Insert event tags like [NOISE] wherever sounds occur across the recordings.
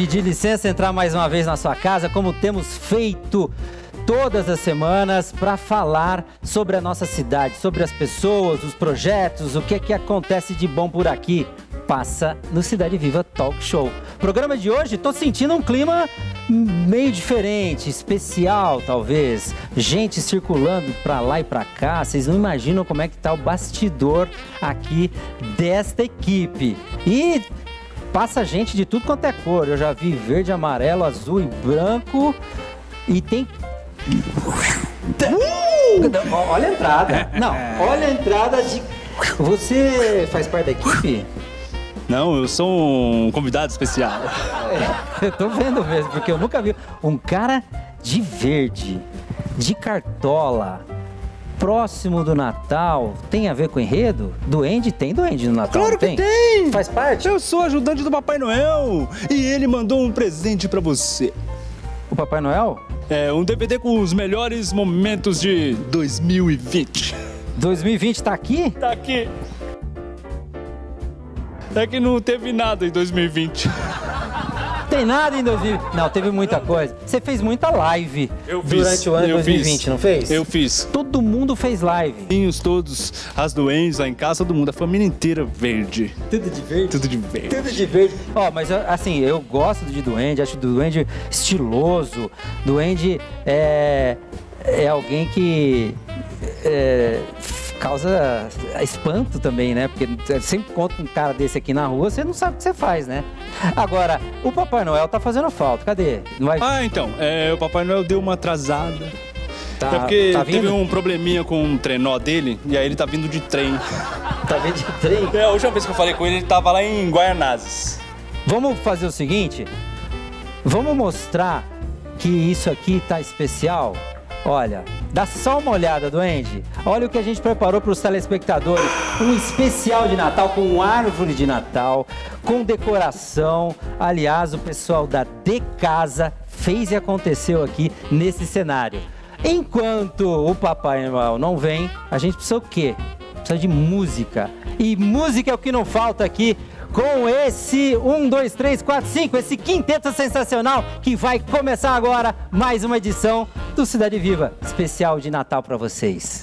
pedir licença, entrar mais uma vez na sua casa, como temos feito todas as semanas para falar sobre a nossa cidade, sobre as pessoas, os projetos, o que é que acontece de bom por aqui. Passa no Cidade Viva Talk Show. Programa de hoje, tô sentindo um clima meio diferente, especial talvez. Gente circulando para lá e para cá. Vocês não imaginam como é que tá o bastidor aqui desta equipe. E passa gente de tudo quanto é cor. Eu já vi verde, amarelo, azul e branco. E tem. Uh! Olha a entrada. Não, olha a entrada de. Você faz parte da equipe? Não, eu sou um convidado especial. É, eu tô vendo mesmo, porque eu nunca vi um cara de verde, de cartola, próximo do Natal, tem a ver com enredo? Duende tem duende no Natal? Claro que tem? tem! Faz parte? Eu sou ajudante do Papai Noel e ele mandou um presente para você. O Papai Noel? É, um DVD com os melhores momentos de 2020. 2020 tá aqui? Tá aqui. É que não teve nada em 2020. Tem nada em 2020. Não, teve muita coisa. Você fez muita live Eu fiz, durante o ano de eu 2020, fiz. não fez? Eu fiz. Todo mundo fez live. Vinhos todos, as doentes lá em casa, todo mundo, a família inteira verde. Tudo de verde? Tudo de verde. Tudo de verde. Ó, mas assim, eu gosto de Duende, acho Duende estiloso. Duende é, é alguém que é, causa espanto também, né? Porque sempre encontra um cara desse aqui na rua, você não sabe o que você faz, né? Agora, o Papai Noel tá fazendo falta. Cadê? Não vai... Ah, então, é, o Papai Noel deu uma atrasada. tá, é porque tá teve um probleminha com o trenó dele e aí ele tá vindo de trem. Tá vindo de trem? É, a última vez que eu falei com ele, ele tava lá em Guaianazes. Vamos fazer o seguinte? Vamos mostrar que isso aqui tá especial? Olha, dá só uma olhada, Duende. Olha o que a gente preparou para os telespectadores. Um especial de Natal com árvore de Natal, com decoração. Aliás, o pessoal da De Casa fez e aconteceu aqui nesse cenário. Enquanto o Papai Noel não vem, a gente precisa o quê? Precisa de música. E música é o que não falta aqui com esse 1, 2, 3, 4, 5, esse quinteto sensacional que vai começar agora mais uma edição do Cidade Viva, especial de Natal para vocês.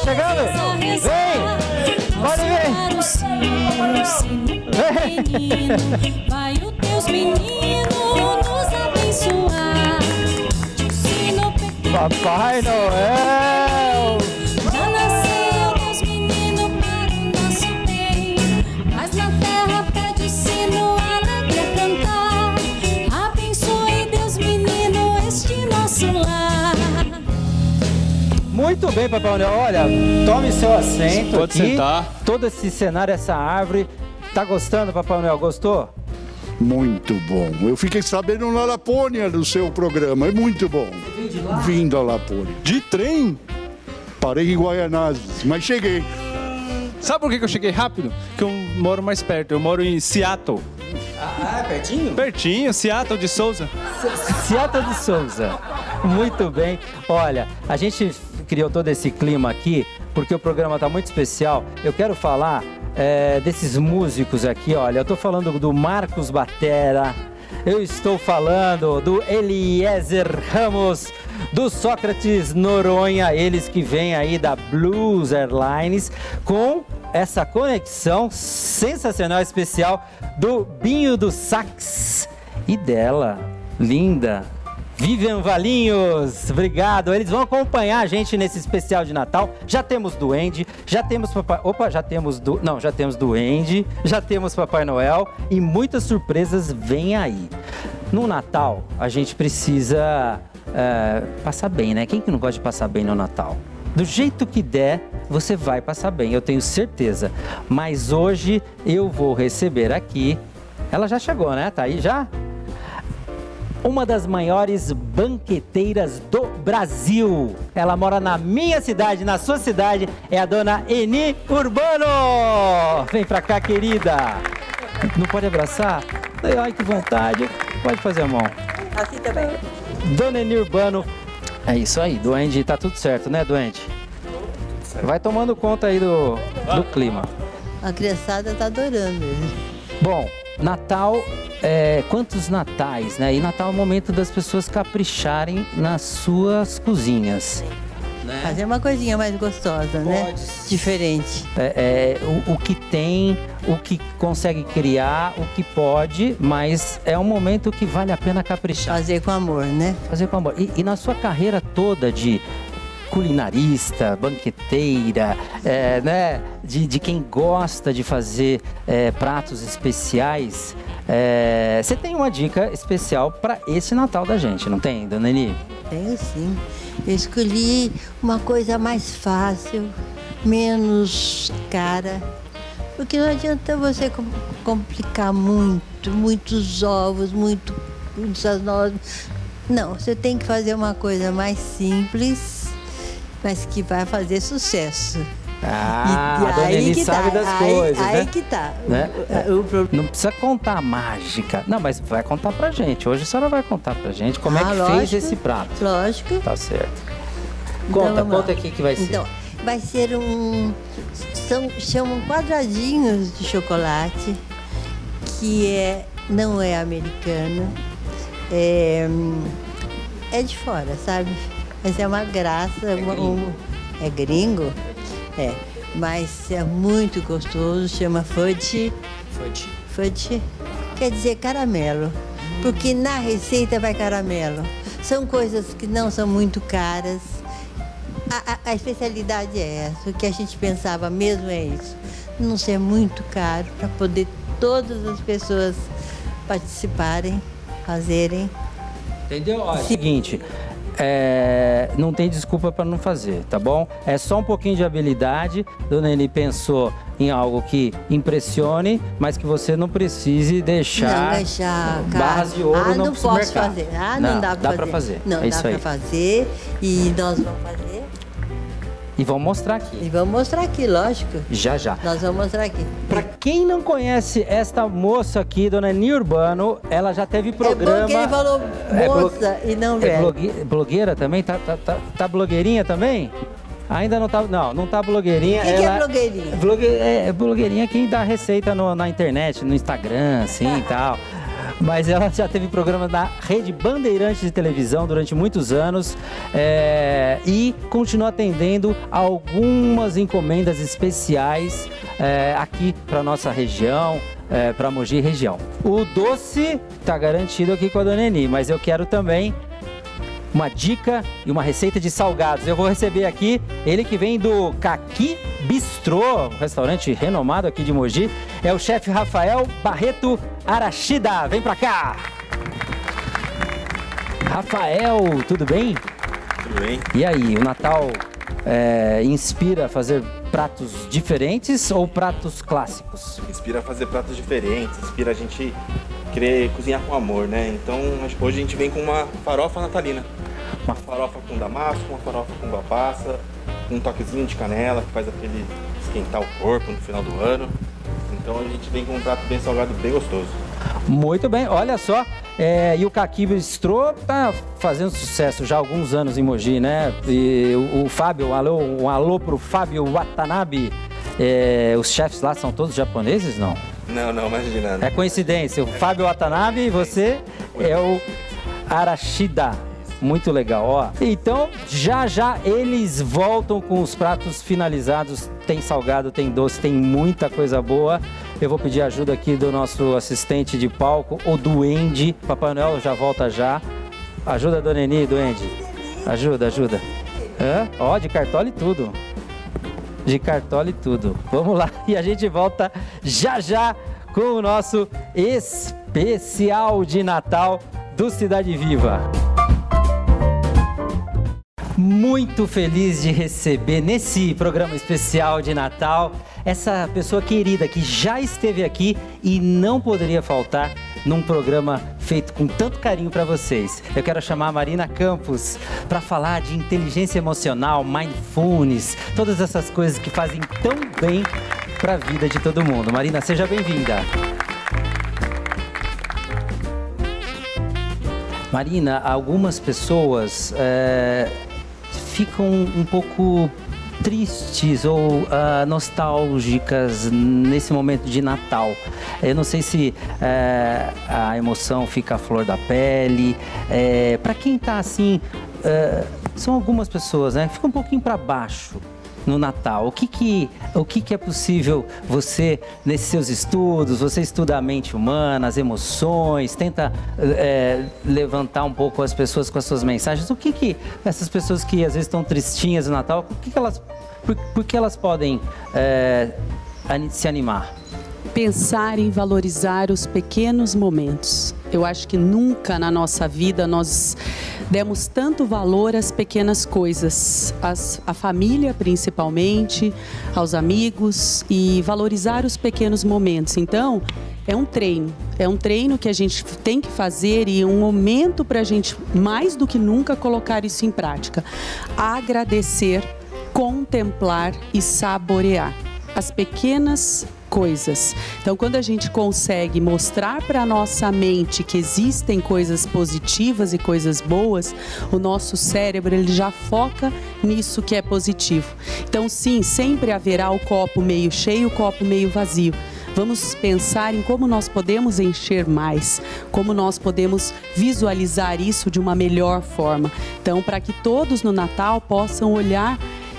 Capela. Tá chegando? rezar. Pode vir. Pequenino. Vai o Deus menino nos abençoar. Papai Noel! Muito bem, Papai Noel. Olha, tome seu assento Pode aqui. sentar. Todo esse cenário, essa árvore. Tá gostando, Papai Noel? Gostou? Muito bom. Eu fiquei sabendo na Lapônia do seu programa. É muito bom. Vim da Lapônia. De trem? Parei em Guaianazes, mas cheguei. Sabe por que que eu cheguei rápido? Que eu moro mais perto, eu moro em Seattle. Ah, pertinho? Pertinho, Seattle de Souza. Seattle de Souza. Muito bem. Olha, a gente criou todo esse clima aqui porque o programa está muito especial. Eu quero falar é, desses músicos aqui. Olha, eu estou falando do Marcos Batera. Eu estou falando do Eliezer Ramos, do Sócrates Noronha, eles que vêm aí da Blues Airlines, com essa conexão sensacional especial do Binho do Sax e dela, linda, Vivian Valinhos, obrigado. Eles vão acompanhar a gente nesse especial de Natal. Já temos Duende, já temos Papai. Opa, já temos do. Não, já temos Duende, já temos Papai Noel e muitas surpresas vêm aí. No Natal, a gente precisa é, passar bem, né? Quem que não gosta de passar bem no Natal? Do jeito que der, você vai passar bem, eu tenho certeza. Mas hoje eu vou receber aqui. Ela já chegou, né? Tá aí já? Uma das maiores banqueteiras do Brasil. Ela mora na minha cidade, na sua cidade, é a dona Eni Urbano. Vem pra cá, querida. Não pode abraçar? Ai, que vontade. Pode fazer a mão. Assim também. Dona Eni Urbano. É isso aí, doente, tá tudo certo, né, doente? Vai tomando conta aí do, do clima. A criançada tá adorando ele. Bom, Natal, é, quantos natais, né? E Natal é o momento das pessoas capricharem nas suas cozinhas. Né? Fazer uma coisinha mais gostosa, né? Diferente. É, é, o, o que tem, o que consegue criar, o que pode, mas é um momento que vale a pena caprichar. Fazer com amor, né? Fazer com amor. E, e na sua carreira toda de culinarista, banqueteira, é, né? De, de quem gosta de fazer é, pratos especiais. É, Você tem uma dica especial para esse Natal da gente, não tem, dona Eni? Tenho sim. Eu escolhi uma coisa mais fácil, menos cara. Porque não adianta você com- complicar muito, muitos ovos, muito, muitas nozes. Não, você tem que fazer uma coisa mais simples, mas que vai fazer sucesso. Ah, E- a dona aí que sabe tá, das aí- coisas, aí né? que tá. Né? O, o pro- Não precisa contar a mágica. Não, mas vai contar pra gente. Hoje a senhora vai contar pra gente como é Ah, que fez lógico. esse prato. Lógico. Tá certo. Então, Conta, lá. conta aqui que vai ser. Então, vai ser um. São, chamam quadradinhos de chocolate, que é, não é americano, é, é de fora, sabe? Mas é uma graça. uma- um- é gringo? É. Mas é muito gostoso, chama fudge. Fudge. Fudge quer dizer caramelo, porque na receita vai caramelo. São coisas que não são muito caras. A, a- a especialidade é essa, o que a gente pensava mesmo é isso. Não ser muito caro para poder todas as pessoas participarem, fazerem. Entendeu? Olha, seguinte, é, não tem desculpa para não fazer, tá bom? É só um pouquinho de habilidade. Dona Eni pensou em algo que impressione, mas que você não precise deixar, não deixar barras de ouro ah, no não posso supermercado. fazer. Ah, não, dá para fazer. fazer. Não, é dá para fazer. E nós vamos fazer. E vamos mostrar aqui, E vamos mostrar aqui, lógico. já já. Nós vamos mostrar aqui. Pra quem não conhece esta moça aqui, Dona Eni Urbano, ela já teve programa. É bom que ele falou É moça e não É velho. blogue- blogueira também? Tá, tá, tá, tá blogueirinha também? Ainda não tá. Não, não tá blogueirinha. O que que é ela- blogueirinha? Blogue, é, blogueirinha que dá receita no- na internet, no Instagram, assim e [LAUGHS] tal. Mas ela já teve programa na Rede Bandeirantes de televisão durante muitos anos é, e continua atendendo algumas encomendas especiais é, aqui para nossa região, é, para Mogi região. O doce tá garantido aqui com a Dona Eni, mas eu quero também uma dica e uma receita de salgados. Eu vou receber aqui ele que vem do Caqui Bistrô, um restaurante renomado aqui de Mogi. É o chefe Rafael Barreto Arachida. Vem pra cá! Rafael, tudo bem? Tudo bem? E aí, o Natal é, inspira a fazer pratos diferentes ou pratos clássicos? Inspira a fazer pratos diferentes, inspira a gente querer cozinhar com amor, né? Então hoje a gente vem com uma farofa natalina. Uma farofa com damasco, uma farofa com uva passa, um toquezinho de canela que faz aquele esquentar o corpo no final do ano. Então a gente vem com um prato bem salgado, bem gostoso. Muito bem, olha só. é, e o Caqui Bistrô tá fazendo sucesso já há alguns anos em Mogi, né? E o, o Fábio, um alô, um alô pro Fábio Watanabe. É, os chefes lá são todos japoneses, não? Não, não, imagina. É coincidência. O Fábio Watanabe e você é o Arashida. Muito legal, ó. Então, já já eles voltam com os pratos finalizados. Tem salgado, tem doce, tem muita coisa boa. Eu vou pedir ajuda aqui do nosso assistente de palco, o Duende. Papai Noel já volta já. Ajuda Dona Eni, Duende. Ajuda, ajuda. Hã? Ó, de cartola e tudo de cartola e tudo. Vamos lá [LAUGHS] e a gente volta já já com o nosso especial de Natal do Cidade Viva. Muito feliz de receber nesse programa especial de Natal essa pessoa querida que já esteve aqui e não poderia faltar num programa feito com tanto carinho para vocês. Eu quero chamar a Marina Campos para falar de inteligência emocional, mindfulness, todas essas coisas que fazem tão bem para a vida de todo mundo. Marina, seja bem-vinda. Marina, algumas pessoas é, ficam um pouco tristes ou uh, nostálgicas nesse momento de Natal. Eu não sei se uh, a emoção fica à flor da pele. Uh, para quem está assim, eh, são algumas pessoas, né? Fica um pouquinho para baixo no Natal? O que que, o que que é possível você, nesses seus estudos, você estuda a mente humana, as emoções, tenta é, levantar um pouco as pessoas com as suas mensagens. O que que essas pessoas que às vezes estão tristinhas no Natal, o que que elas, por, por que elas podem é, se animar? Pensar em valorizar os pequenos momentos. Eu acho que nunca na nossa vida nós demos tanto valor às pequenas coisas, às, à família principalmente, aos amigos e valorizar os pequenos momentos. Então, é um treino, é um treino que a gente tem que fazer e um momento para a gente, mais do que nunca, colocar isso em prática. Agradecer, contemplar e saborear as pequenas coisas. Então, quando a gente consegue mostrar para a nossa mente que existem coisas positivas e coisas boas, o nosso cérebro ele já foca nisso que é positivo. Então, sim, sempre haverá o copo meio cheio, o copo meio vazio. Vamos pensar em como nós podemos encher mais, como nós podemos visualizar isso de uma melhor forma. Então, para que todos no Natal possam olhar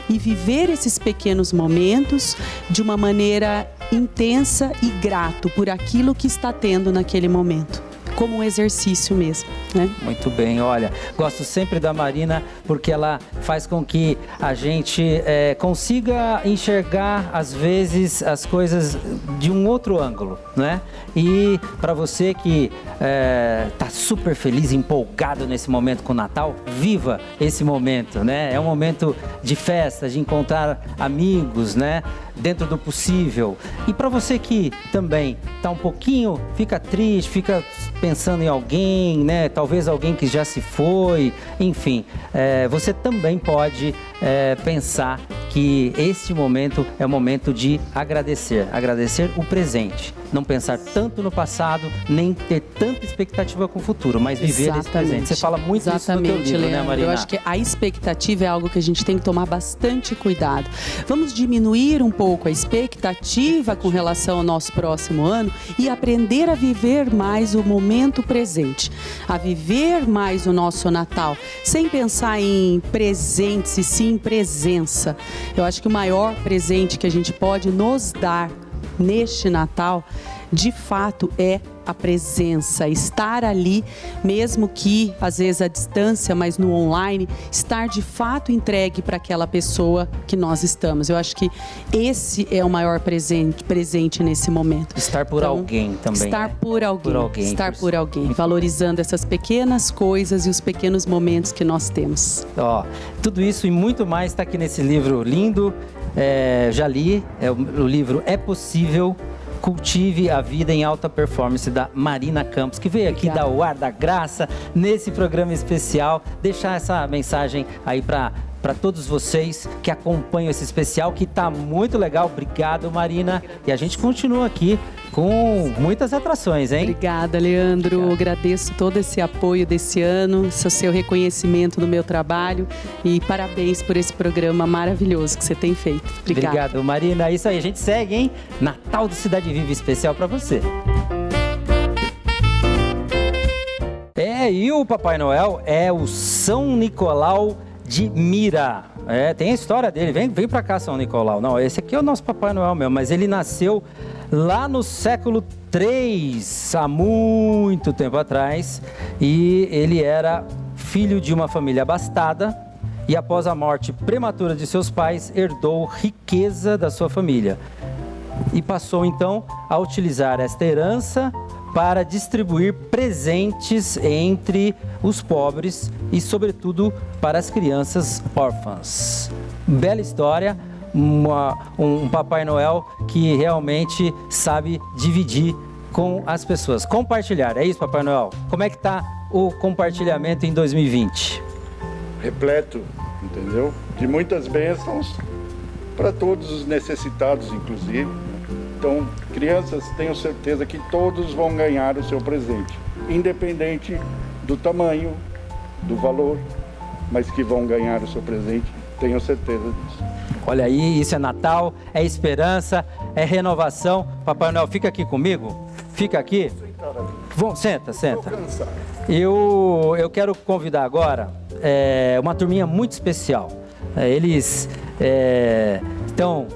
e viver esses pequenos momentos de uma maneira intensa e grato por aquilo que está tendo naquele momento como um exercício mesmo. Né? Muito bem, olha, gosto sempre da Marina porque ela faz com que a gente é, consiga enxergar às vezes as coisas de um outro ângulo, né? E para você que está é, super feliz, empolgado nesse momento com o Natal, viva esse momento, né? É um momento de festa, de encontrar amigos, né? Dentro do possível. E para você que também está um pouquinho, fica triste, fica pensando em alguém, né? Talvez alguém que já se foi, enfim, é, você também pode é, pensar que este momento é o momento de agradecer, agradecer o presente, não pensar tanto no passado, nem ter tanta expectativa com o futuro, mas viver Exatamente. esse presente. Você fala muito Exatamente, isso no teu livro, né, Leandro. né, Marina? Eu acho que a expectativa é algo que a gente tem que tomar bastante cuidado. Vamos diminuir um pouco a expectativa com relação ao nosso próximo ano e aprender a viver mais o momento presente, a viver mais o nosso Natal, sem pensar em presentes e sim presença. Eu acho que o maior presente que a gente pode nos dar neste Natal, de fato, é a presença, estar ali, mesmo que às vezes à distância, mas no online, estar de fato entregue para aquela pessoa que nós estamos. Eu acho que esse é o maior presente, presente nesse momento. Estar por então, alguém também. Estar né? por alguém. Por alguém estar por, por alguém. Valorizando essas pequenas coisas e os pequenos momentos que nós temos. Ó, tudo isso e muito mais está aqui nesse livro lindo. É, já li, é, o livro É Possível Cultive a Vida em Alta Performance da Marina Campos, que veio aqui dar o ar da graça nesse programa especial, deixar essa mensagem aí para para todos vocês que acompanham esse especial, que está muito legal. Obrigado, Marina. E a gente continua aqui com muitas atrações, hein? Obrigada, Leandro. Obrigado. Agradeço todo esse apoio desse ano, seu reconhecimento no meu trabalho e parabéns por esse programa maravilhoso que você tem feito. Obrigada. Obrigado, Marina. É isso aí, a gente segue, hein? Natal do Cidade Viva especial para você. É, e o Papai Noel é o São Nicolau de Mira. É, tem a história dele. Vem, vem para cá, São Nicolau. Não, esse aqui é o nosso Papai Noel mesmo, mas ele nasceu lá no século 3, há muito tempo atrás, e ele era filho de uma família abastada e após a morte prematura de seus pais, herdou riqueza da sua família. E passou então a utilizar esta herança para distribuir presentes entre os pobres e, sobretudo, para as crianças órfãs. Bela história, uma, um Papai Noel que realmente sabe dividir com as pessoas. Compartilhar, é isso, Papai Noel? Como é que está o compartilhamento em 2020? Repleto, entendeu? De muitas bênçãos para todos os necessitados, inclusive. Então, crianças, tenho certeza que todos vão ganhar o seu presente, independente do tamanho, do valor, mas que vão ganhar o seu presente, tenho certeza disso. Olha aí, isso é Natal, é esperança, é renovação. Papai Noel, fica aqui comigo? Fica aqui. Vamos, senta, senta. Eu, eu quero convidar agora é, uma turminha muito especial. É, eles é, estão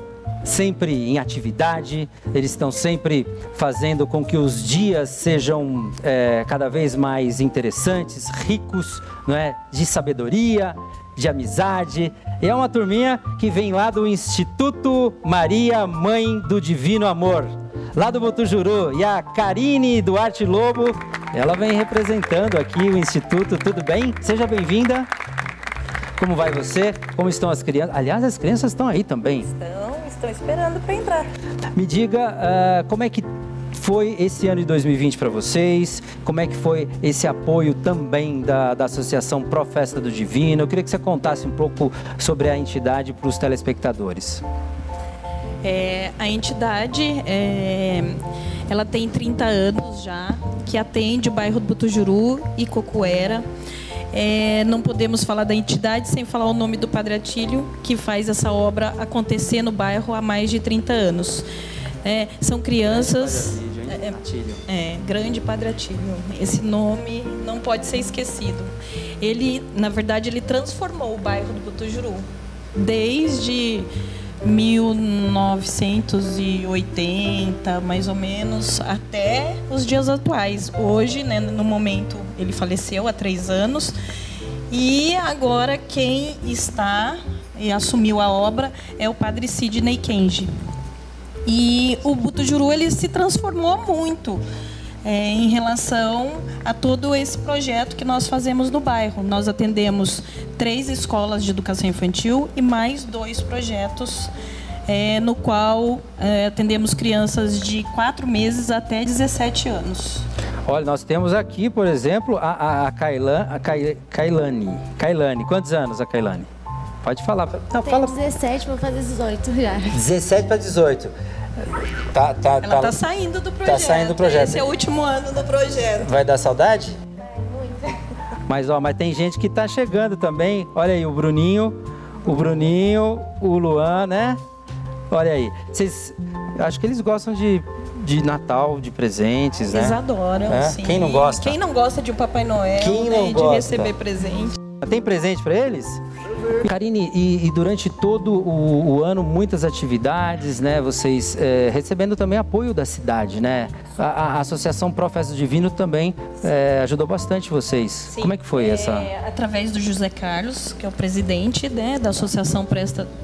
sempre em atividade, eles estão sempre fazendo com que os dias sejam é, cada vez mais interessantes, ricos, não é, de sabedoria, de amizade. E é uma turminha que vem lá do Instituto Maria Mãe do Divino Amor, lá do Botujuru. E a Karine Duarte Lobo, ela vem representando aqui o Instituto. Tudo bem? Seja bem-vinda. Como vai você? Como estão as crianças? Aliás, as crianças estão aí também. Estão, estão esperando para entrar. Me diga uh, como é que foi esse ano de 2020 para vocês? Como é que foi esse apoio também da, da Associação Pro Festa do Divino? Eu queria que você contasse um pouco sobre a entidade para os telespectadores. É, a entidade, é, ela tem 30 anos já, que atende o bairro do Butujuru e Cocuera. É, não podemos falar da entidade sem falar o nome do Padre Atílio, que faz essa obra acontecer no bairro há mais de 30 anos. É, são crianças. É, é, é, grande Padre Atílio. Esse nome não pode ser esquecido. Ele, na verdade, ele transformou o bairro do Butujuru. Desde 1980, mais ou menos, até os dias atuais. Hoje, né, no momento, ele faleceu há três anos. E agora quem está e assumiu a obra é o padre Sidney Kenji. E o Butujuru ele se transformou muito é, em relação a todo esse projeto que nós fazemos no bairro. Nós atendemos três escolas de educação infantil e mais dois projetos é, no qual é, atendemos crianças de 4 meses até 17 anos. Olha, nós temos aqui, por exemplo, a, a, a, Kailan, a Kailane. Kailane, quantos anos a Kailane? Pode falar. Não, Tem fala... 17, vou fazer 18 já. 17 para 18. Tá, tá, Ela tá, tá saindo do projeto. Tá saindo do projeto. Esse é o último ano do projeto. Vai dar saudade? Muito. Mas ó, mas tem gente que tá chegando também. Olha aí o Bruninho, o Bruninho, o Luan, né? Olha aí. Vocês acho que eles gostam de de Natal, de presentes, eles né? Eles adoram, é? sim. Quem não gosta? Quem não gosta de um Papai Noel, Quem né? não de gosta? receber presente. Tem presente para eles? Karine, e, e, durante todo o, o, ano, muitas atividades, né? Vocês é, recebendo também apoio da cidade, né? A, a Associação Professo Divino também é, ajudou bastante vocês. Sim, Como é que foi é, essa? Através do José Carlos, que é o presidente né, da Associação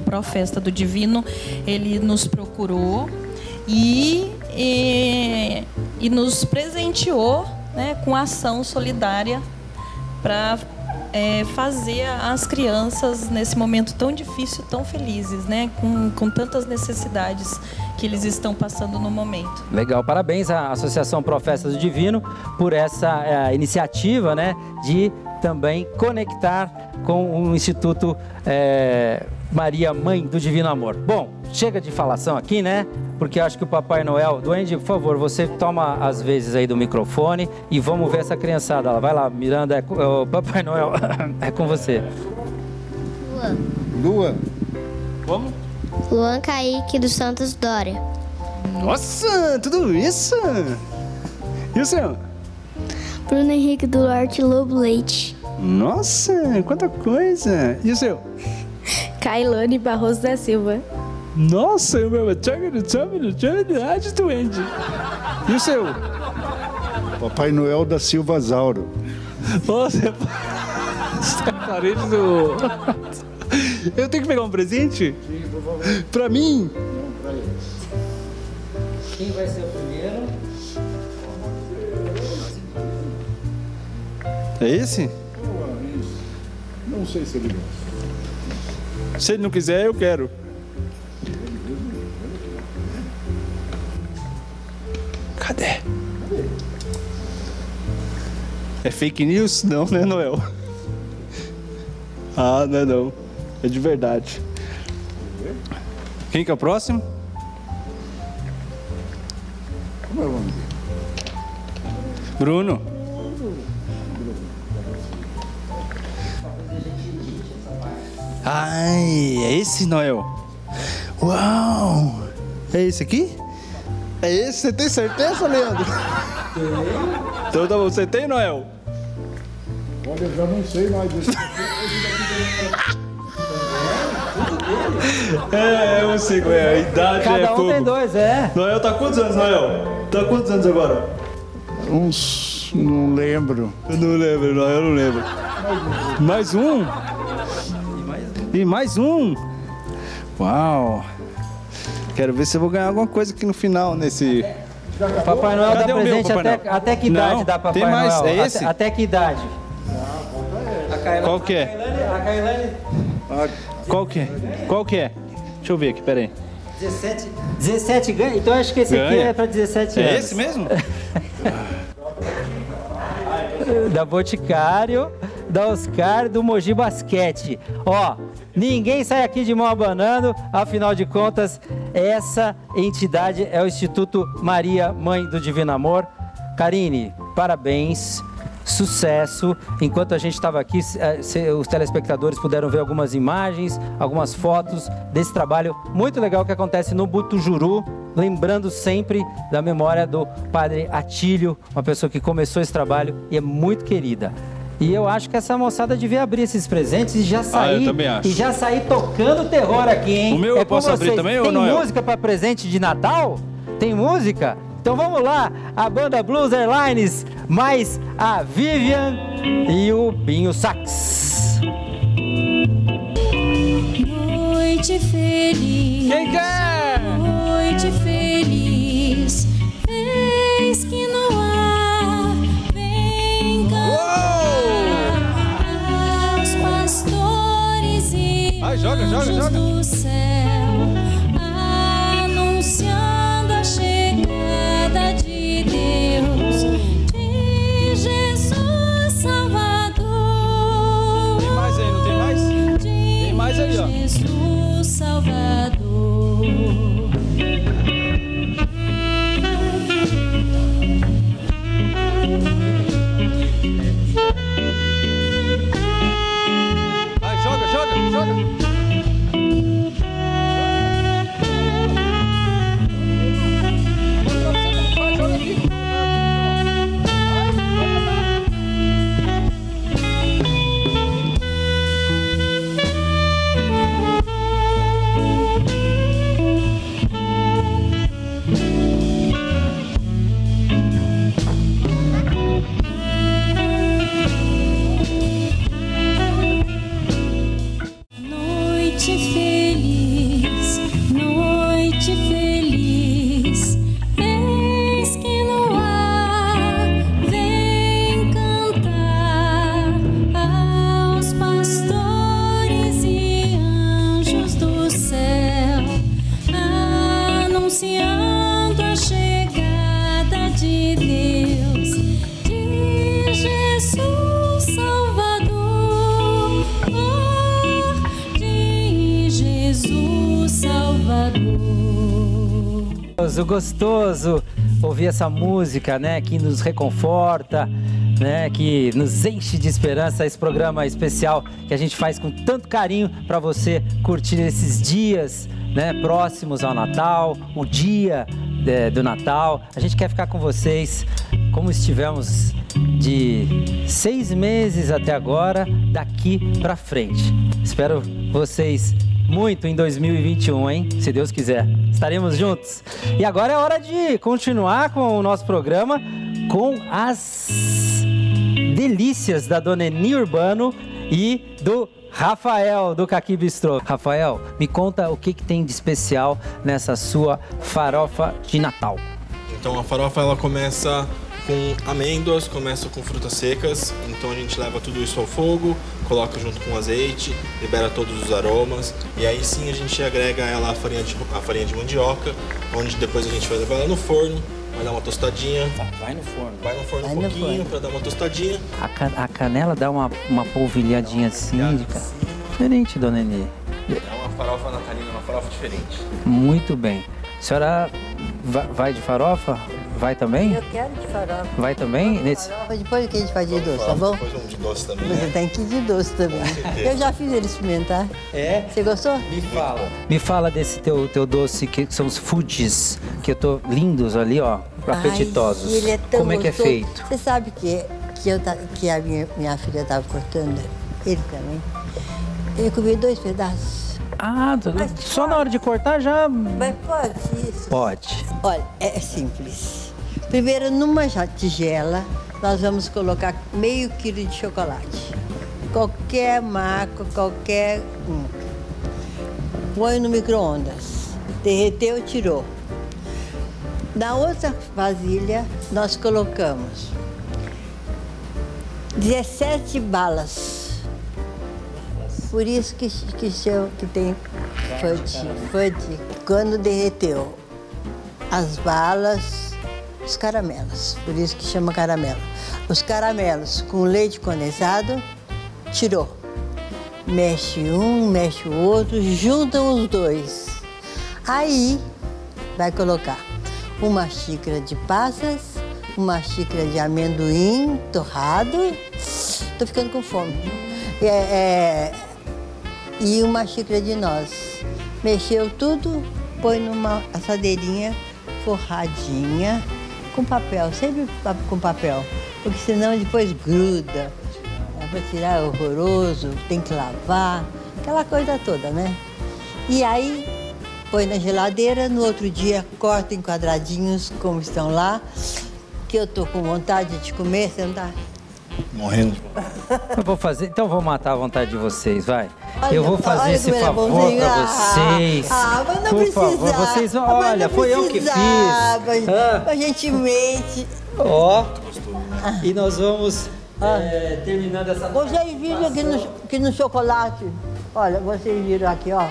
Profesta do Divino, ele nos procurou e, e, e nos presenteou né, com ação solidária para é, fazer as crianças nesse momento tão difícil, tão felizes, né? Com, com tantas necessidades que eles estão passando no momento. Legal, parabéns à Associação Profetas do Divino por essa é, iniciativa, né? De também conectar com o Instituto é, Maria Mãe do Divino Amor. Bom, chega de falação aqui, né? Porque acho que o Papai Noel, Duende, por favor, você toma as vezes aí do microfone e vamos ver essa criançada lá. Vai lá, Miranda, é, o Papai Noel [LAUGHS] é com você. Luan. Luan. Como? Luan Kaique dos Santos Dória. Nossa, tudo isso? E o senhor? Bruno Henrique Duarte Lobo Leite. Nossa, quanta coisa! E o seu? Kailane Barroso da Silva. Nossa, eu meu de doente. E o seu? Papai Noel da Silva Zauro. Nossa, é parede do. Eu tenho que pegar um presente? Sim, por favor. Pra mim? Não, pra eles. Quem vai ser o primeiro? É esse? Isso. sei se ele gosta. Se ele não quiser, eu quero. Cadê? É fake news? Não, né, Noel? [LAUGHS] Ah, não é não. É de verdade. Quem que é o próximo? Como é o nome dele? Bruno. Ai, é esse, Noel? Uau! É esse aqui? É esse? Você tem certeza, Leandro? Então tá bom. Você tem, Noel? Olha, eu já não sei mais desse. É, eu sei qual é. A idade Cada é um fogo. tem dois, é. Noel tá quantos anos, Noel? Tá quantos anos agora? Uns. não lembro. Eu não lembro, Noel, eu não lembro. Mais um? E mais um? Uau! Quero ver se eu vou ganhar alguma coisa aqui no final nesse. Papai Noel Cadê dá meu, presente Papai até, até que idade Não, dá Papai tem mais, Noel? é Até- esse? Até, que idade? A Kailane- Qual que é? A Kailane, a Kailane Ah, Qual que é? Qual que é? Deixa eu ver aqui, peraí. 17, 17 ganha? Então acho que esse aqui Ganha. é para 17 anos. É esse mesmo? [LAUGHS] da Boticário, da Oscar do Mogi Basquete. Ó, ninguém sai aqui de mão abanando, afinal de contas, essa entidade é o Instituto Maria Mãe do Divino Amor. Karine, parabéns. Sucesso. Enquanto a gente estava aqui, eh, os telespectadores puderam ver algumas imagens, algumas fotos desse trabalho muito legal que acontece no Butujuru. Lembrando sempre da memória do padre Atílio, uma pessoa que começou esse trabalho e é muito querida. E eu acho que essa moçada devia abrir esses presentes e já sair também acho. e já sair tocando terror aqui, hein? O meu eu com posso abrir também ou Tem não é? música para presente de Natal? Tem música? Então vamos lá, a banda Blues Airlines, mais a Vivian e o Binho Sax. Noite feliz. Quem quer? Vai, joga, joga, joga. Gostoso, ouvir essa música, né, que nos reconforta, né, que nos enche de esperança. Esse programa especial que a gente faz com tanto carinho para você curtir esses dias, né, próximos ao Natal, o dia é, do Natal. A gente quer ficar com vocês como estivemos de seis meses até agora, daqui para frente. Espero vocês muito em 2021, hein? Se Deus quiser. Estaremos juntos. E agora é hora de continuar com o nosso programa com as delícias da dona Eni Urbano e do Rafael do Caqui Bistrô. Rafael, me conta o que, que tem de especial nessa sua farofa de Natal. Então a farofa ela começa com amêndoas, começa com frutas secas, então a gente leva tudo isso ao fogo, coloca junto com azeite, libera todos os aromas e aí sim a gente agrega ela a farinha de, a farinha de mandioca, onde depois a gente vai levar ela no forno, vai dar uma tostadinha. Vai no forno. Vai no forno Vai um no pouquinho para dar uma tostadinha. A, ca- a canela dá uma, uma polvilhadinha assim, de ca- diferente, dona Nenê. É uma farofa natalina, uma farofa diferente. Muito bem. A senhora va- vai de farofa? Vai também? Eu quero de farofa. Vai também? Nesse... Farofa depois que a gente faz de doce, tá bom? Depois um de doce também. Você tem que ir de doce também. Eu já fiz ele experimentar. É? Você gostou? Me fala. Me fala desse teu, teu doce que são os fudges, que eu tô lindos ali, ó, apetitosos. Ai, ele é tão Como é que é feito? Você sabe que, que, eu, que a minha, minha filha estava cortando, ele também. Ele comeu dois pedaços. Ah, só na hora de cortar já Mas pode isso. pode. Olha, é simples. Primeiro, numa tigela, nós vamos colocar meio quilo de chocolate. Qualquer marca, qualquer um. Põe no micro-ondas. Derreteu, tirou. Na outra vasilha, nós colocamos 17 balas. Por isso que, que, que tem fudge. Quando derreteu as balas, os caramelos. Por isso que chama caramelo. Os caramelos com leite condensado, tirou. Mexe um, mexe o outro, juntam os dois. Aí vai colocar uma xícara de passas, uma xícara de amendoim torrado. Tô ficando com fome. É, é, e uma xícara de noz. Mexeu tudo, põe numa assadeirinha forradinha com papel, sempre com papel, porque senão depois gruda. É para tirar é horroroso, tem que lavar, aquela coisa toda, né? E aí põe na geladeira, no outro dia corta em quadradinhos como estão lá, que eu tô com vontade de comer, você não tá? Morrendo de Eu vou fazer, então vou matar a vontade de vocês, vai. Olha, eu vou fazer olha esse é favor bonzinho. pra Ah, vocês. Ah, mas não Por precisava. favor, vocês, Mas olha, foi eu que fiz. precisava. Ah. A gente mente. Ó, e nós vamos é, terminando essa Vocês viram aqui no, aqui no chocolate. Olha, vocês viram aqui, ó.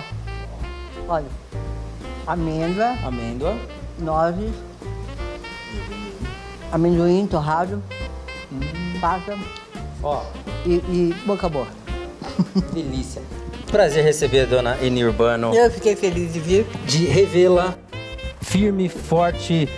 Olha. Amêndoa, amêndoa. nozes, amendoim torrado, Ó, e, e boca a boca. [LAUGHS] delícia. Prazer receber a dona Eni Urbano, Eu fiquei feliz de vir. de revê-la firme, forte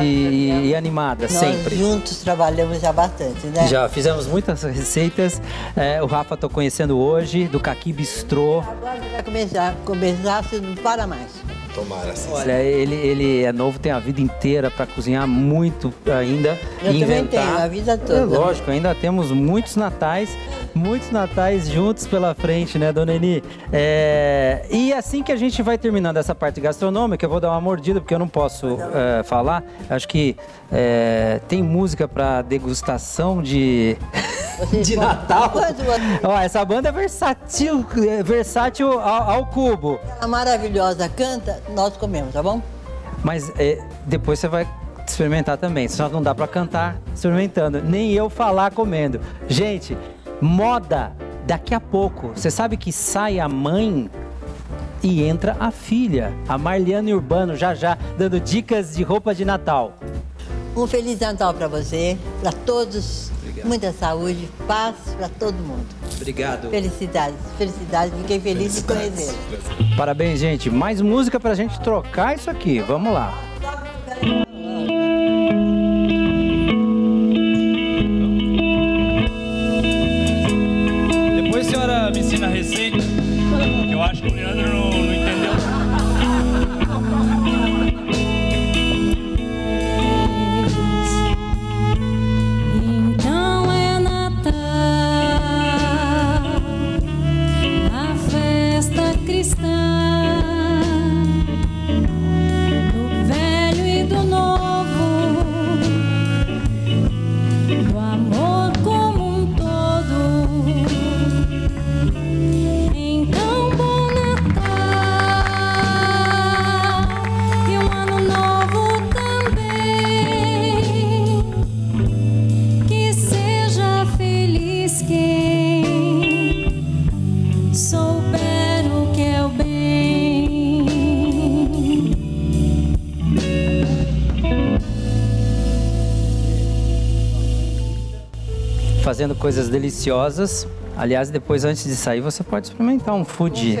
e, e animada, Nós sempre. juntos trabalhamos já bastante, né? Já fizemos muitas receitas. É, o Rafa tô conhecendo hoje, do Caqui Bistrô. Agora vai começar, começar, você não para mais. Tomara, assim. Olha, ele, ele é novo, tem a vida inteira para cozinhar muito ainda. Eu e também inventar. tenho, a vida toda. É lógico, ainda temos muitos natais, muitos natais juntos pela frente, né, dona Eni? É, e assim que a gente vai terminando essa parte gastronômica, eu vou dar uma mordida, porque eu não posso é, falar. Acho que é, tem música para degustação de, [LAUGHS] de Natal. Ó, essa banda é versátil, é versátil ao- ao cubo. A maravilhosa canta, nós comemos, tá bom? Mas é, depois você vai experimentar também. Senão não dá pra cantar experimentando. Nem eu falar comendo. Gente, moda daqui a pouco. Você sabe que sai a mãe e entra a filha. A Marliane Urbano já já dando dicas de roupa de Natal. Um feliz Natal para você, para todos. Muita saúde, paz para todo mundo. Obrigado. Felicidades, felicidades. Fiquei feliz de conhecê-lo. Parabéns, gente. Mais música pra gente trocar isso aqui. Vamos lá. Fazendo coisas deliciosas. Aliás, depois, antes de sair, você pode experimentar um food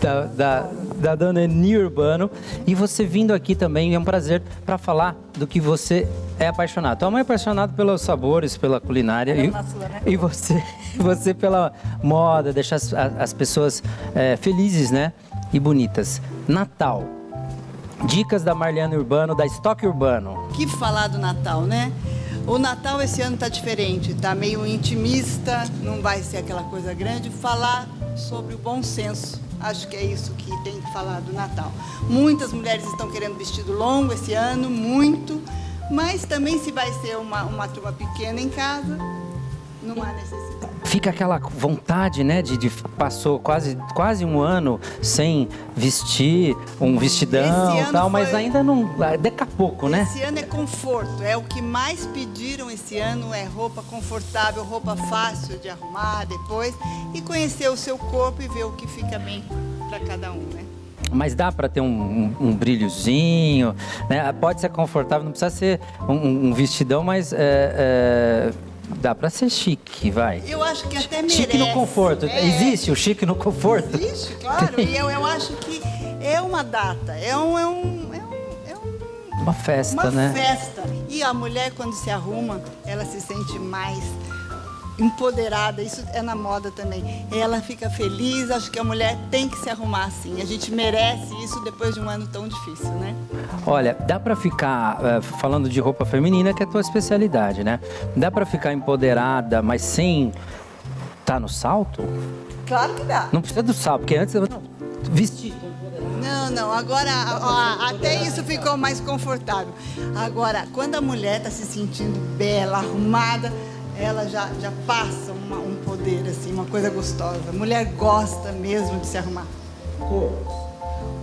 da, da, da dona Eni Urbano. E você vindo aqui também, é um prazer para falar do que você é apaixonado. Tua mãe é apaixonada pelos sabores, pela culinária. É e, sua, né? e você, [LAUGHS] você pela moda, deixar as, as pessoas é, felizes, né? E bonitas. Natal. Dicas da Marliana Urbano, da Estoque Urbano. que falar do Natal, né? O Natal esse ano tá diferente, tá meio intimista, não vai ser aquela coisa grande. Falar sobre o bom senso, acho que é isso que tem que falar do Natal. Muitas mulheres estão querendo vestido longo esse ano, muito, mas também se vai ser uma, uma turma pequena em casa, não há necessidade. Fica aquela vontade, né? De, de passou quase, quase um ano sem vestir um vestidão Esse e tal, mas foi- ainda não. Daqui a pouco, né? Esse ano é conforto, é o que mais pediram esse ano é roupa confortável, roupa fácil de arrumar depois e conhecer o seu corpo e ver o que fica bem para cada um, né? Mas dá para ter um, um- um brilhozinho, né? Pode ser confortável, não precisa ser um, um vestidão, mas é, é, dá para ser chique, vai. Eu acho que até merece. Chique no conforto. É, Existe o chique no conforto? Existe, claro. E [LAUGHS] eu, eu acho que é uma data, é um, é um, é um- Uma festa, uma né? festa. E a mulher, quando se arruma, ela se sente mais empoderada. Isso é na moda também. Ela fica feliz. Acho que a mulher tem que se arrumar assim. A gente merece isso depois de um ano tão difícil, né? Olha, dá pra ficar eh, falando de roupa feminina, que é a tua especialidade, né? Dá pra ficar empoderada, mas sem tá no salto? Claro que dá. Não precisa do salto, porque antes não, vestir. Não, não. Agora, ó, até isso ficou mais confortável. Agora, quando a mulher está se sentindo bela, arrumada, ela já, já passa uma- um poder, assim, uma coisa gostosa. A mulher gosta mesmo de se arrumar. Cor.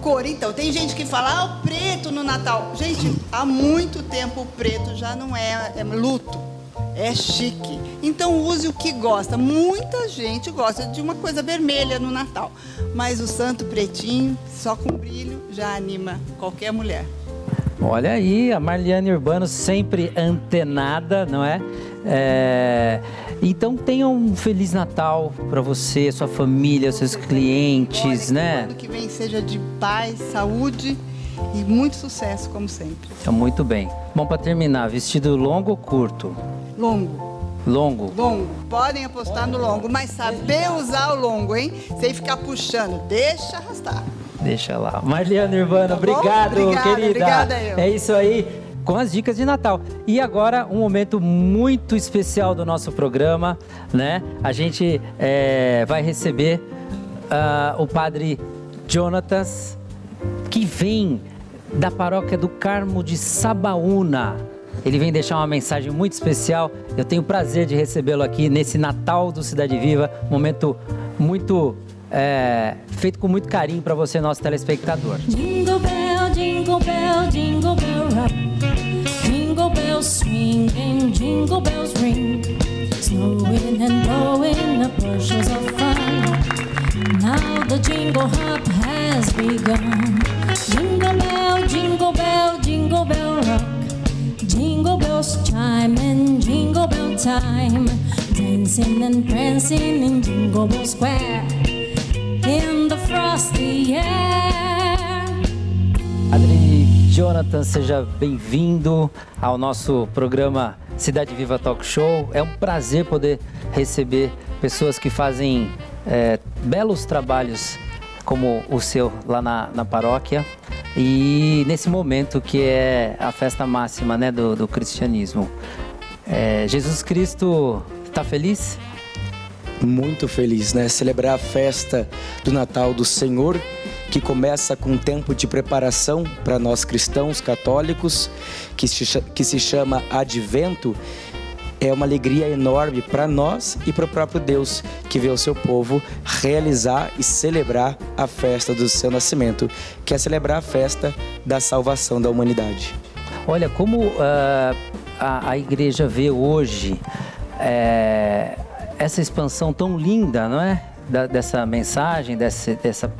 Cor, então. Tem gente que fala, ah, o preto no Natal. Gente, há muito tempo o preto já não é, é luto. É chique. Então use o que gosta. Muita gente gosta de uma coisa vermelha no Natal. Mas o santo pretinho, só com brilho, já anima qualquer mulher. Olha aí, a Marliane Urbano sempre antenada, não é? É, Então tenha um Feliz Natal pra você, sua família, seus clientes, né? Que vem seja de paz, saúde e muito sucesso, como sempre. Tá Muito bem. Bom, pra terminar, vestido longo ou curto? Longo, Longo. longo. Podem apostar no longo, mas saber usar o longo, hein? Sem ficar puxando. Deixa arrastar. Deixa lá. Marliane Urbano, Tá obrigado, Obrigada, querida. obrigada eu. É isso aí, com as dicas de Natal. E agora, um momento muito especial do nosso programa, né? A gente é, vai receber ah, o padre Jonatas, que vem da paróquia do Carmo de Sabaúna. Ele vem deixar uma mensagem muito especial. Eu tenho o prazer de recebê-lo aqui nesse Natal do Cidade Viva, momento muito é, feito com muito carinho para você, nosso telespectador. Jingle bell, jingle bell, jingle bell bells swing and jingle bells ring. Snowing and blowing up bushels of fun. Now the jingle hop has begun. Jingle bell, jingle bell, jingle bell rock. Jingle bells chime in jingle bell time. Dancing and prancing in Jingle Bell Square. In the frosty air. Jonathan, seja bem-vindo ao nosso programa Cidade Viva Talk Show. É um prazer poder receber pessoas que fazem é, belos trabalhos como o seu lá na, na paróquia e nesse momento que é a festa máxima né, do, do cristianismo. É, Jesus Cristo está feliz? muito feliz, né? Celebrar a festa do Natal do Senhor, que começa com um tempo de preparação para nós cristãos católicos, que se, que se chama Advento, é uma alegria enorme para nós e para o próprio Deus, que vê o seu povo realizar e celebrar a festa do seu nascimento, que é celebrar a festa da salvação da humanidade. Olha, como ah, a, a igreja vê hoje é, essa expansão tão linda, não é? Da- dessa mensagem, dessa,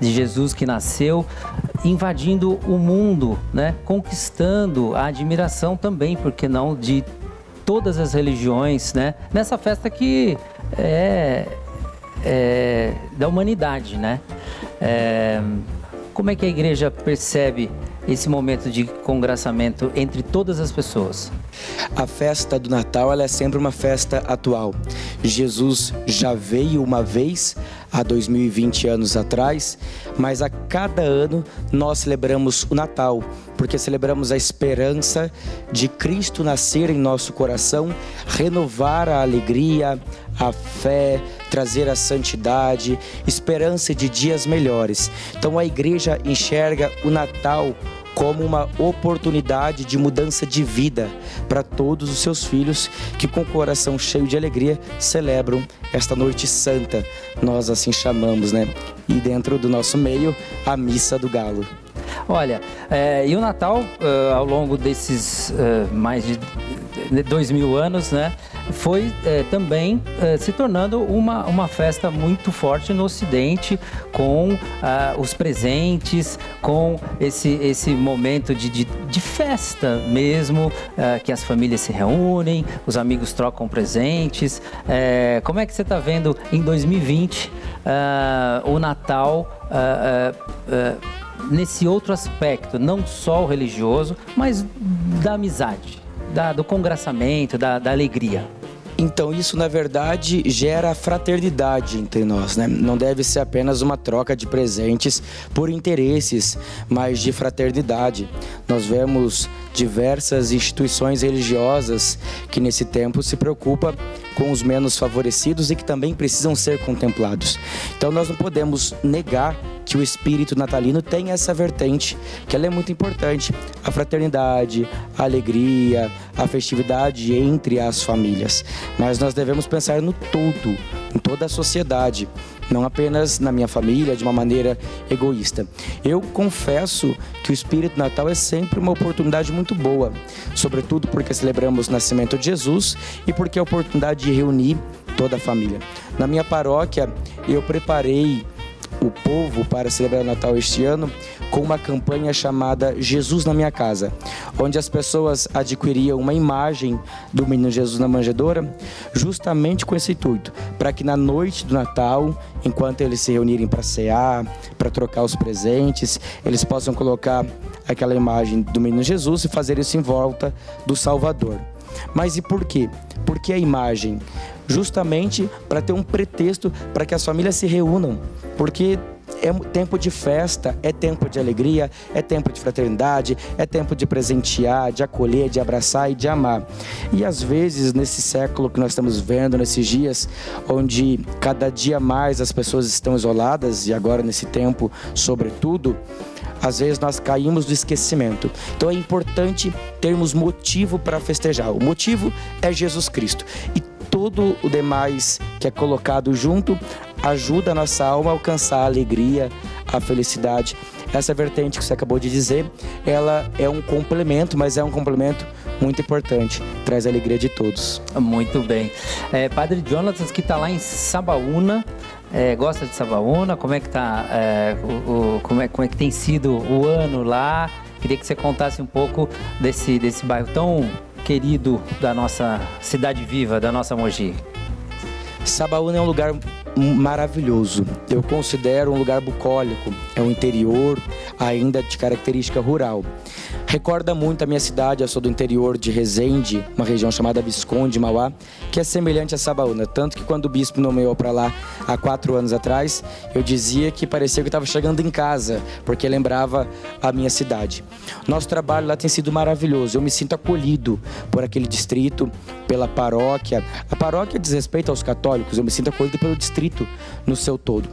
de Jesus que nasceu, invadindo o mundo, né? Conquistando a admiração também, porque não, de todas as religiões, né? Nessa festa que é, é da humanidade, né? É, como é que a igreja percebe esse momento de congraçamento entre todas as pessoas? A festa do Natal ela é sempre uma festa atual. Jesus já veio uma vez há 2020 anos atrás, mas a cada ano nós celebramos o Natal, porque celebramos a esperança de Cristo nascer em nosso coração, renovar a alegria, a fé, trazer a santidade, esperança de dias melhores. Então a igreja enxerga o Natal como uma oportunidade de mudança de vida para todos os seus filhos que, com o coração cheio de alegria, celebram esta noite santa, nós assim chamamos, né? E dentro do nosso meio, a Missa do Galo. Olha, é, e o Natal, uh, ao longo desses uh, mais de dois mil anos, né? foi é, também é, se tornando uma, uma festa muito forte no Ocidente, com ah, os presentes, com esse, esse momento de, de, de festa mesmo, ah, que as famílias se reúnem, os amigos trocam presentes. É, como é que você está vendo em 2020 ah, o Natal? nesse outro aspecto, não só o religioso, mas da amizade da, do congraçamento, da, da alegria. Então, isso na verdade gera fraternidade entre nós, né? Não deve ser apenas uma troca de presentes por interesses, mas de fraternidade. Nós vemos diversas instituições religiosas que nesse tempo se preocupam com os menos favorecidos e que também precisam ser contemplados. Então, nós não podemos negar que o espírito natalino tem essa vertente, que ela é muito importante, a fraternidade, a alegria, a festividade entre as famílias. Mas nós devemos pensar no todo, em toda a sociedade, não apenas na minha família de uma maneira egoísta. Eu confesso que o espírito natal é sempre uma oportunidade muito boa, sobretudo porque celebramos o nascimento de Jesus e porque é a oportunidade de reunir toda a família. Na minha paróquia, eu preparei o povo para celebrar o Natal este ano com uma campanha chamada Jesus na Minha Casa, onde as pessoas adquiriam uma imagem do menino Jesus na manjedoura, justamente com esse intuito, para que na noite do Natal, enquanto eles se reunirem para cear, para trocar os presentes, eles possam colocar aquela imagem do menino Jesus e fazer isso em volta do Salvador. Mas e por quê? Porque a imagem justamente para ter um pretexto para que as famílias se reúnam, porque é tempo de festa, é tempo de alegria, é tempo de fraternidade, é tempo de presentear, de acolher, de abraçar e de amar. E às vezes, nesse século que nós estamos vendo, nesses dias, onde cada dia mais as pessoas estão isoladas, e agora nesse tempo, sobretudo, às vezes nós caímos do esquecimento. Então é importante termos motivo para festejar. O motivo é Jesus Cristo. E todo o demais que é colocado junto ajuda a nossa alma a alcançar a alegria, a felicidade. Essa vertente que você acabou de dizer, ela é um complemento, mas é um complemento muito importante, traz a alegria de todos. Muito bem. É, Padre Jonatas, que está lá em Sabaúna, é, gosta de Sabaúna? Como é que tá? É, o, o, como, é, como é que tem sido o ano lá? Queria que você contasse um pouco desse, desse bairro tão querido da nossa cidade viva, da nossa Mogi? Sabaúna é um lugar maravilhoso. Eu considero um lugar bucólico. É um interior ainda de característica rural. Recorda muito a minha cidade, eu sou do interior de Resende, uma região chamada Visconde, Mauá, que é semelhante a Sabaúna. Tanto que quando o bispo nomeou para lá há quatro anos atrás, eu dizia que parecia que estava chegando em casa, porque lembrava a minha cidade. Nosso trabalho lá tem sido maravilhoso. Eu me sinto acolhido por aquele distrito, pela paróquia. A paróquia diz respeito aos católicos, eu me sinto acolhido pelo distrito no seu todo.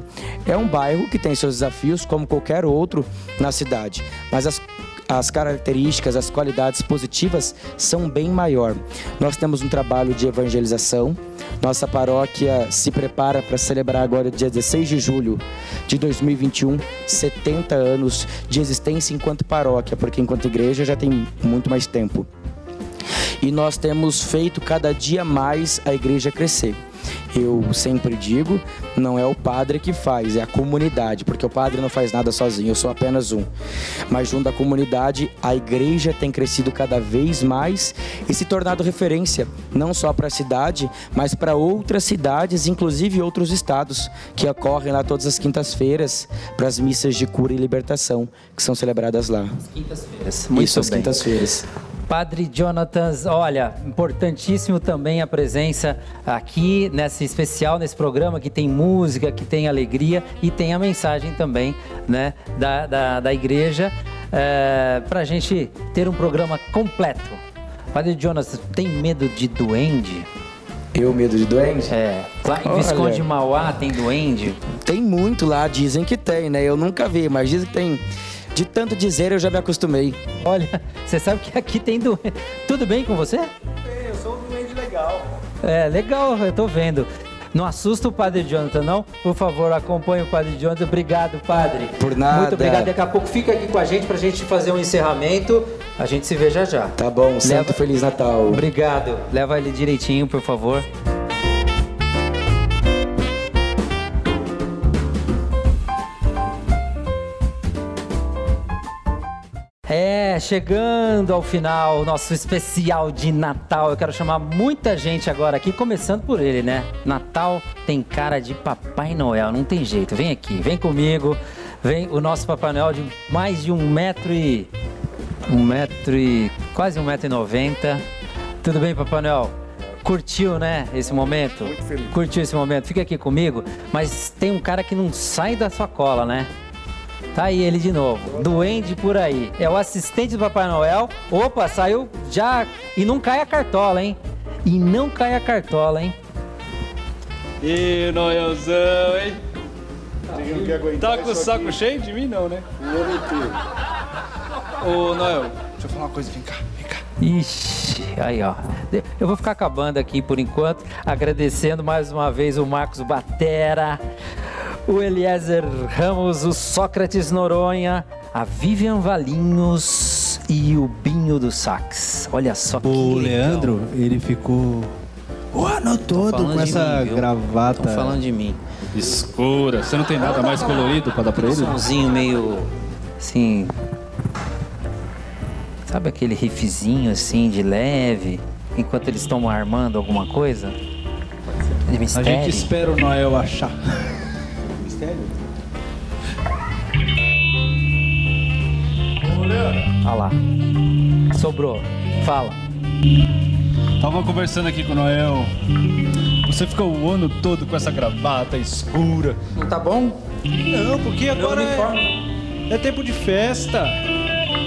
É um bairro que tem seus desafios, como qualquer outro na cidade, mas as as características, as qualidades positivas são bem maior. Nós temos um trabalho de evangelização. Nossa paróquia se prepara para celebrar agora, dia 16 de julho de 2021, 70 anos de existência enquanto paróquia, porque enquanto igreja já tem muito mais tempo. E nós temos feito cada dia mais a igreja crescer. Eu sempre digo, não é o padre que faz, é a comunidade, porque o padre não faz nada sozinho, eu sou apenas um. Mas junto à comunidade, a igreja tem crescido cada vez mais e se tornado referência, não só para a cidade, mas para outras cidades, inclusive outros estados, que ocorrem lá todas as quintas-feiras para as missas de cura e libertação, que são celebradas lá. Quintas-feiras. Isso, às quintas-feiras. Padre Jonathan, olha, importantíssimo também a presença aqui nessa especial, nesse programa que tem música, que tem alegria e tem a mensagem também, né, da, da, da igreja, é, para a gente ter um programa completo. Padre Jonathan, tem medo de duende? Eu, medo de duende? É. Lá em. Visconde Mauá tem duende? Tem muito lá, dizem que tem, né? Eu nunca vi, mas dizem que tem. De tanto dizer, eu já me acostumei. Olha, você sabe que aqui tem duende. Tudo bem com você? Eu sou um duende legal. É, legal, eu tô vendo. Não assusta o Padre Jonathan, não? Por favor, acompanhe o Padre Jonathan. Obrigado, Padre. Por nada. Muito obrigado. Daqui a pouco fica aqui com a gente pra gente fazer um encerramento. A gente se vê já já. Tá bom, Santo Feliz Natal. Obrigado. Leva ele direitinho, por favor. É, chegando ao final, nosso especial de Natal. Eu quero chamar muita gente agora aqui, começando por ele, né? Natal tem cara de Papai Noel, não tem jeito. Vem aqui, vem comigo. Vem o nosso Papai Noel de mais de um metro e. Um metro e. quase um metro e noventa. Tudo bem, Papai Noel? Curtiu, né, esse momento? Muito feliz. Curtiu esse momento? Fica aqui comigo. Mas tem um cara que não sai da sua cola, né? Tá aí ele de novo. Duende por aí. É o assistente do Papai Noel. Opa, saiu já. E não cai a cartola, hein? E não cai a cartola, hein? E Noelzão, hein? Você não quer aguentar Tá com o saco aqui cheio de mim, não, né? o ano inteiro. Ô, Noel, deixa eu falar uma coisa, vem cá, vem cá. Ixi, aí ó. Eu vou ficar acabando aqui por enquanto, agradecendo mais uma vez o Marcos Batera, o Eliezer Ramos, o Sócrates Noronha, a Vivian Valinhos e o Binho do Sax. Olha só que O legal. Leandro, ele ficou o ano todo com essa mim, gravata. Tão falando de mim. Escura, você não tem nada mais colorido pra dar pra Um ele? somzinho meio assim. Sabe aquele riffzinho assim de leve, enquanto eles estão armando alguma coisa? De A mistério. gente espera o Noel achar. [LAUGHS] Mistério? Olha lá. Sobrou. Fala. Tava conversando aqui com o Noel. Você ficou o ano todo com essa gravata escura. Não tá bom? Não, porque agora é, é tempo de festa.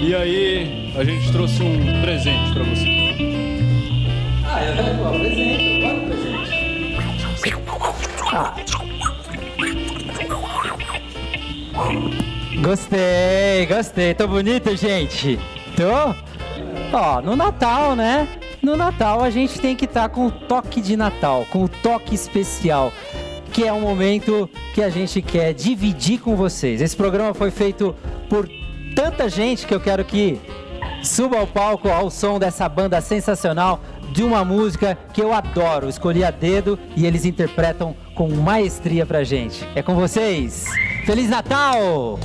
E aí, a gente trouxe um presente pra você. Ah, eu quero presente, eu gosto presente. Ah. Gostei, gostei. Tô bonito, gente? Tô? Ó, no Natal, né? No Natal a gente tem que estar com o toque de Natal, com o toque especial, que é um momento que a gente quer dividir com vocês. Esse programa foi feito por tanta gente que eu quero que suba ao palco ao som dessa banda sensacional de uma música que eu adoro. Escolhi a dedo e eles interpretam com maestria pra gente. É com vocês. Feliz Natal!